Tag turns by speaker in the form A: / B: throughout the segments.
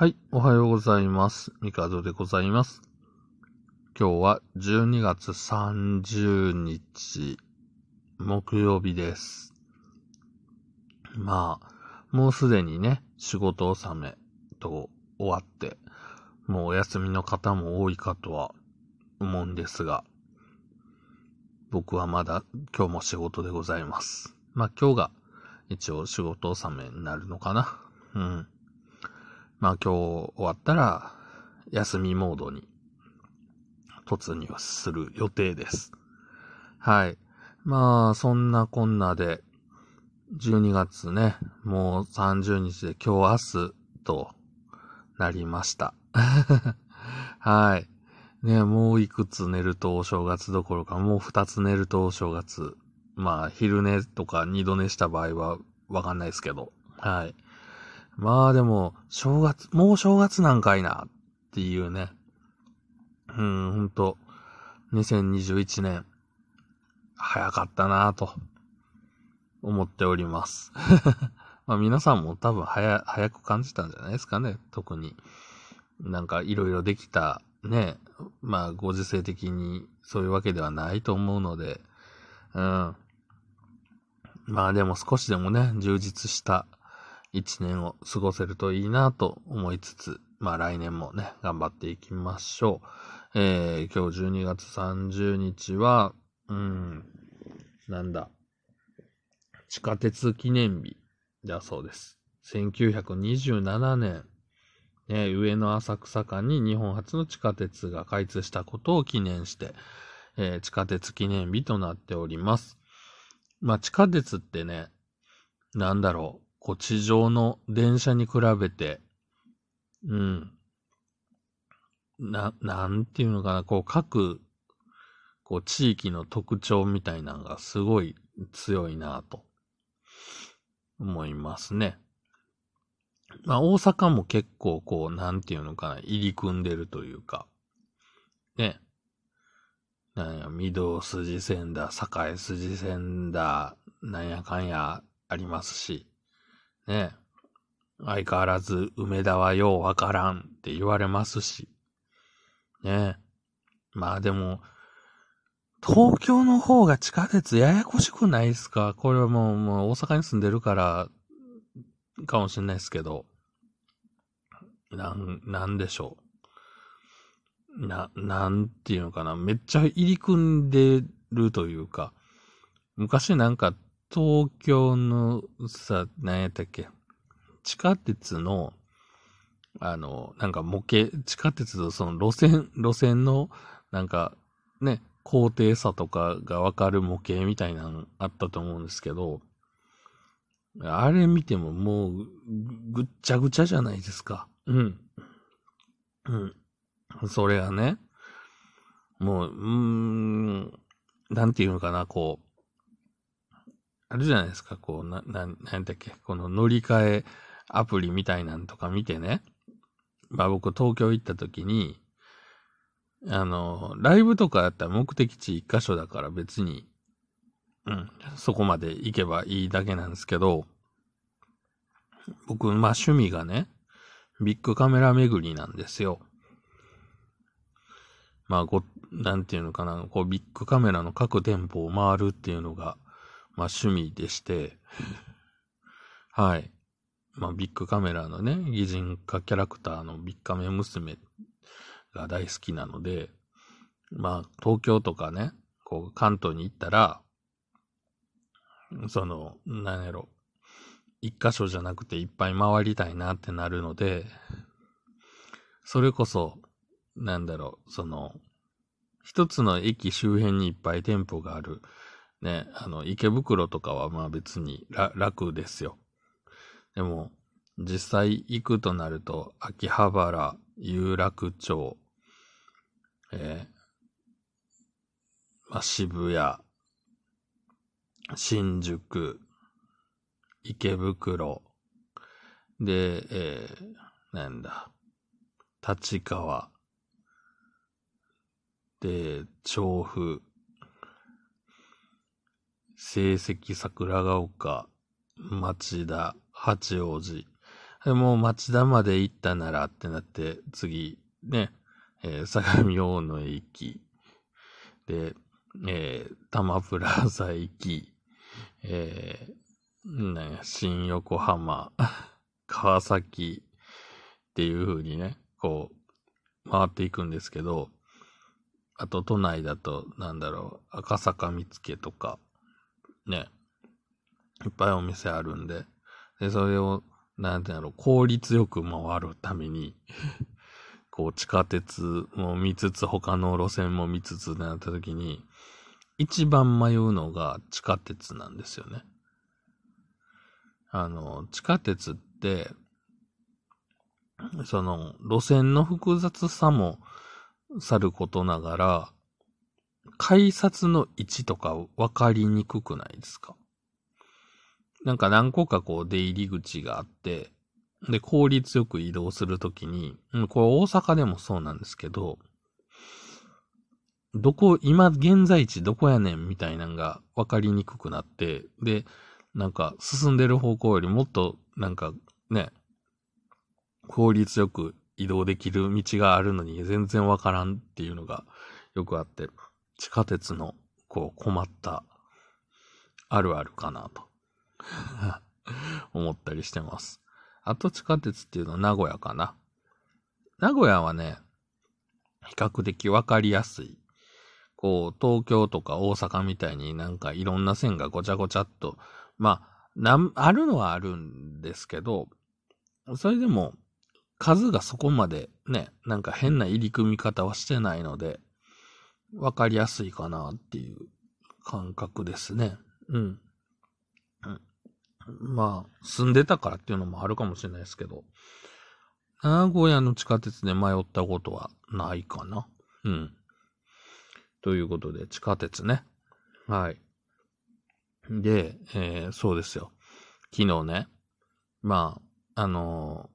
A: はい、おはようございます。ミカドでございます。今日は12月30日、木曜日です。まあ、もうすでにね、仕事納めと終わって、もうお休みの方も多いかとは思うんですが、僕はまだ今日も仕事でございます。まあ今日が一応仕事納めになるのかな。うん。まあ今日終わったら休みモードに突入する予定です。はい。まあそんなこんなで12月ね、もう30日で今日明日となりました。はい。ねもういくつ寝るとお正月どころか、もう二つ寝るとお正月。まあ昼寝とか二度寝した場合はわかんないですけど。はい。まあでも、正月、もう正月なんかいなっていうね。うん、ほんと、2021年、早かったなぁと、思っております。まあ皆さんも多分早、早く感じたんじゃないですかね、特に。なんかいろいろできた、ね、まあご時世的にそういうわけではないと思うので、うん。まあでも少しでもね、充実した一年を過ごせるといいなと思いつつ、まあ来年もね、頑張っていきましょう。えー、今日12月30日は、うん、なんだ、地下鉄記念日だそうです。1927年、ね、上野浅草間に日本初の地下鉄が開通したことを記念して、えー地下鉄記念日となっております。まあ地下鉄ってね、なんだろう、こう地上の電車に比べて、うん。な、なんていうのかな、こう各、こう地域の特徴みたいなのがすごい強いなと思いますね。まあ大阪も結構こう、なんていうのかな、入り組んでるというか、ね。なんや、御堂筋線だ、栄筋線だ、なんやかんやありますし、ね。相変わらず梅田はようわからんって言われますし。ね。まあでも、東京の方が地下鉄ややこしくないですか？これはもう、もう大阪に住んでるから、かもしれないですけど。なん、なんでしょう。な、なんていうのかな。めっちゃ入り組んでるというか、昔なんか東京のさ、何やったっけ？地下鉄の、あの、なんか模型、地下鉄のその路線、路線の、なんか、ね、高低差とかがわかる模型みたいなのあったと思うんですけど、あれ見てももうぐ、っちゃぐちゃじゃないですか。うん。うん。それがね、もう、うーん、なんていうのかな、こう、あるじゃないですか、こう、な、な、なんだっけ、この乗り換えアプリみたいなんとか見てね。まあ僕東京行った時に、あの、ライブとかやったら目的地一箇所だから別に、うん、そこまで行けばいいだけなんですけど、僕、まあ趣味がね、ビッグカメラ巡りなんですよ。まあご、なんていうのかな、こうビッグカメラの各店舗を回るっていうのが、まあ趣味でして、はい。まあビッグカメラのね、擬人化キャラクターのビッグカメ娘が大好きなので、まあ東京とかね、こう関東に行ったら、その、なんやろ、一箇所じゃなくていっぱい回りたいなってなるので、それこそ、なんだろう、その、一つの駅周辺にいっぱい店舗がある、ね、あの、池袋とかはまあ別にら楽ですよ。でも、実際行くとなると、秋葉原、有楽町、えーまあ、渋谷、新宿、池袋、で、えーなんだ、立川、で、調布、成績桜ヶ丘、町田、八王子。もう町田まで行ったならってなって、次、ね、えー、相模大野駅、で、えー、玉プラザ駅、えー、ね、新横浜、川崎っていう風にね、こう、回っていくんですけど、あと都内だと、なんだろう、赤坂見附とか、ね、いっぱいお店あるんで、で、それを、なんていうの、効率よく回るために こう、地下鉄も見つつ、他の路線も見つつなった時に、一番迷うのが地下鉄なんですよね。あの、地下鉄って、その、路線の複雑さもさることながら、改札の位置とか分かりにくくないですか？なんか何個かこう出入り口があって、で、効率よく移動するときに、これ大阪でもそうなんですけど、どこ、今現在地どこやねんみたいなのが分かりにくくなって、で、なんか進んでる方向よりもっとなんかね、効率よく移動できる道があるのに全然わからんっていうのがよくあって、地下鉄のこう困ったあるあるかなと 思ったりしてます。あと地下鉄っていうのは名古屋かな。名古屋はね、比較的わかりやすい。こう、東京とか大阪みたいになんかいろんな線がごちゃごちゃっと、まあ、なん、あるのはあるんですけど、それでも数がそこまでね、なんか変な入り組み方はしてないので、わかりやすいかなっていう感覚ですね。うん。まあ、住んでたからっていうのもあるかもしれないですけど、名古屋の地下鉄で迷ったことはないかな。うん。ということで、地下鉄ね。はい。で、えー、そうですよ。昨日ね、まあ、あの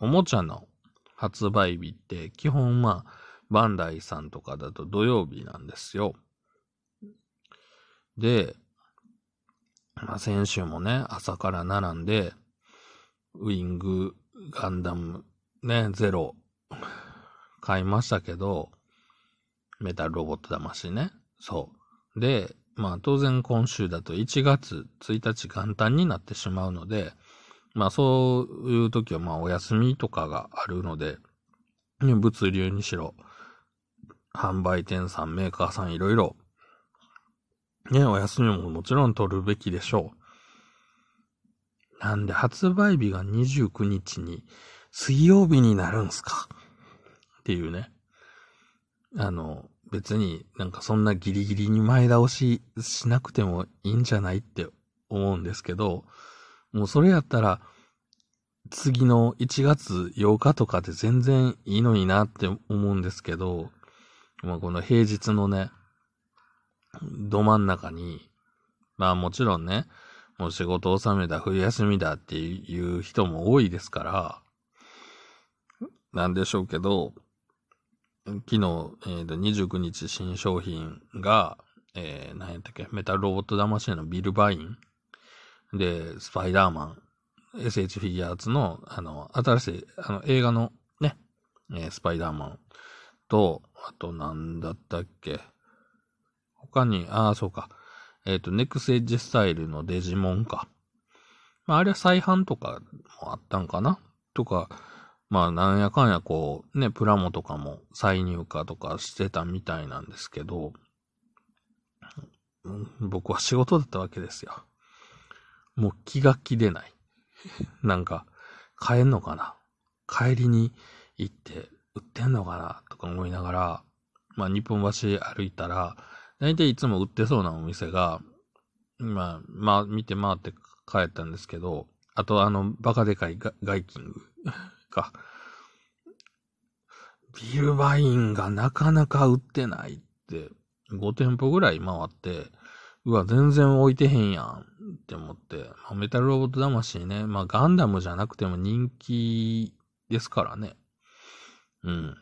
A: おもちゃの発売日って基本まあ、バンダイさんとかだと土曜日なんですよ。で、まあ先週もね、朝から並んで、ウィング、ガンダム、ね、ゼロ、買いましたけど、メタルロボット魂ね。そう。で、まあ当然今週だと1月1日元旦になってしまうので、まあそういう時はまあお休みとかがあるので、物流にしろ、販売店さん、メーカーさんいろいろ、ね、お休みももちろん取るべきでしょう。なんで発売日が29日に水曜日になるんすか？っていうね。あの、別になんかそんなギリギリに前倒ししなくてもいいんじゃないって思うんですけど、もうそれやったら、次の1月8日とかで全然いいのになって思うんですけど、まあこの平日のね、ど真ん中に、まあもちろんね、もう仕事納めだ、冬休みだっていう人も多いですから、なんでしょうけど、昨日、えー、と29日新商品が、えー、何やったっけ、メタルロボット魂のビルバインで、スパイダーマン、SH フィギュアーツの、あの、新しい、あの、映画のね、えー、スパイダーマンと、あとなんだったっけ？他に、ああ、そうか。えっ、ー、と、ネクスエッジスタイルのデジモンか。まあ、あれは再販とかもあったんかな？とか、まあ、なんやかんやこう、ね、プラモとかも再入荷とかしてたみたいなんですけど、僕は仕事だったわけですよ。もう気が気でない。なんか、帰んのかな？帰りに行って売ってんのかなとか思いながら、まあ日本橋歩いたら、大体いつも売ってそうなお店が、まあ、まあ見て回って帰ったんですけど、あとあの、バカでかいガイキング か。ビールバインがなかなか売ってないって、5店舗ぐらい回って、うわ、全然置いてへんやんって思って、まあ、メタルロボット魂ね、まあガンダムじゃなくても人気ですからね。うん。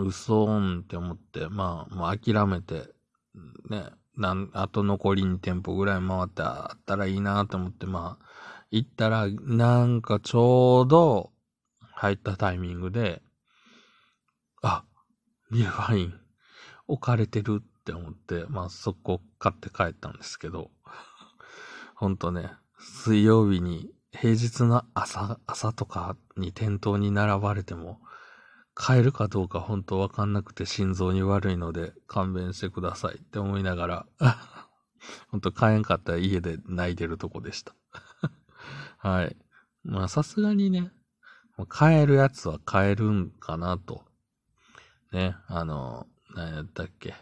A: 嘘んって思って、まあ、もう諦めて、ね、なん、あと残り2店舗ぐらい回ってあったらいいなと思って、まあ、行ったら、なんかちょうど入ったタイミングで、あ、ビールワイン置かれてるって思って、まあそこ買って帰ったんですけど、ほんとね、水曜日に平日の朝、朝とかに店頭に並ばれても、買えるかどうか本当わかんなくて心臓に悪いので勘弁してくださいって思いながら、本当買えんかったら家で泣いてるとこでした。はい。まあさすがにね、買えるやつは買えるんかなと。ね、あの、何やったっけ。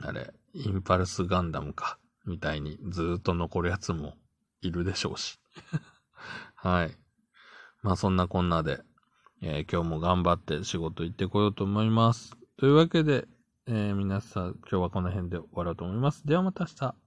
A: あれ、インパルスガンダムか。みたいにずっと残るやつもいるでしょうし。はい。まあそんなこんなで、えー、今日も頑張って仕事行ってこようと思います。というわけで、えー、皆さん今日はこの辺で終わろうと思います。ではまた明日。